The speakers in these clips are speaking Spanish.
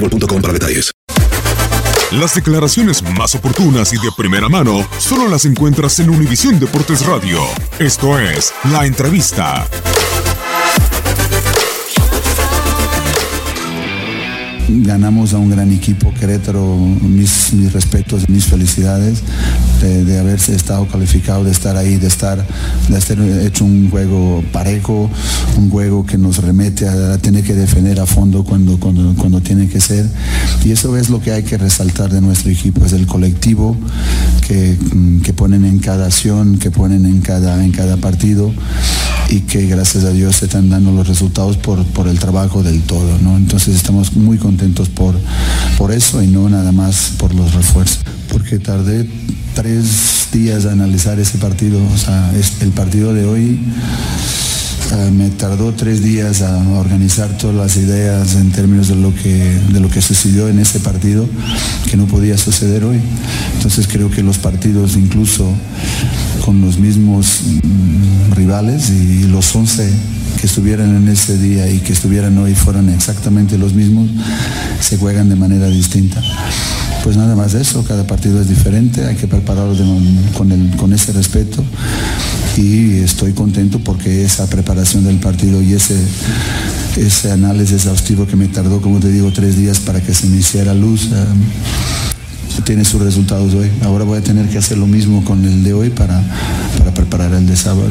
boostmobile.com para detalles. Las declaraciones más oportunas y de primera mano solo las encuentras en Univisión Deportes Radio. Esto es La Entrevista. ganamos a un gran equipo, Querétaro, mis, mis respetos, mis felicidades de, haberse estado calificado, de estar ahí, de estar, de haber hecho un juego parejo, un juego que nos remete a, a tener que defender a fondo cuando, cuando, cuando tiene que ser. Y eso es lo que hay que resaltar de nuestro equipo, es el colectivo que, que ponen en cada acción, que ponen en cada, en cada partido y que gracias a Dios se están dando los resultados por, por el trabajo del todo. ¿no? Entonces estamos muy contentos por, por eso y no nada más por los refuerzos. Porque tardé tres días a analizar ese partido. O sea, el partido de hoy me tardó tres días a organizar todas las ideas en términos de lo que de lo que sucedió en ese partido que no podía suceder hoy. Entonces creo que los partidos incluso con los mismos mm, rivales y los 11 que estuvieran en ese día y que estuvieran hoy fueran exactamente los mismos, se juegan de manera distinta. Pues nada más de eso, cada partido es diferente, hay que prepararlo de, con, con ese respeto y estoy contento porque esa preparación del partido y ese, ese análisis exhaustivo que me tardó, como te digo, tres días para que se me hiciera luz. Um, tiene sus resultados hoy. Ahora voy a tener que hacer lo mismo con el de hoy para, para preparar el de sábado.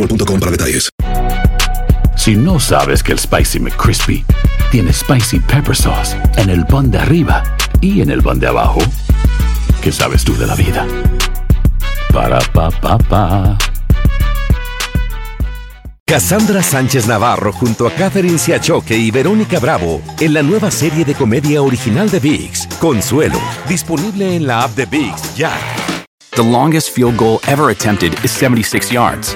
boostmobile.com para detalles. Si no sabes que el Spicy McCrispy tiene Spicy Pepper Sauce en el pan de arriba y en el pan de abajo, ¿qué sabes tú de la vida? Para, pa, pa, pa. Cassandra Sánchez Navarro junto a Catherine Siachoque y Verónica Bravo en la nueva serie de comedia original de VIX, Consuelo, disponible en la app de VIX ya. The longest field goal ever attempted is 76 yards.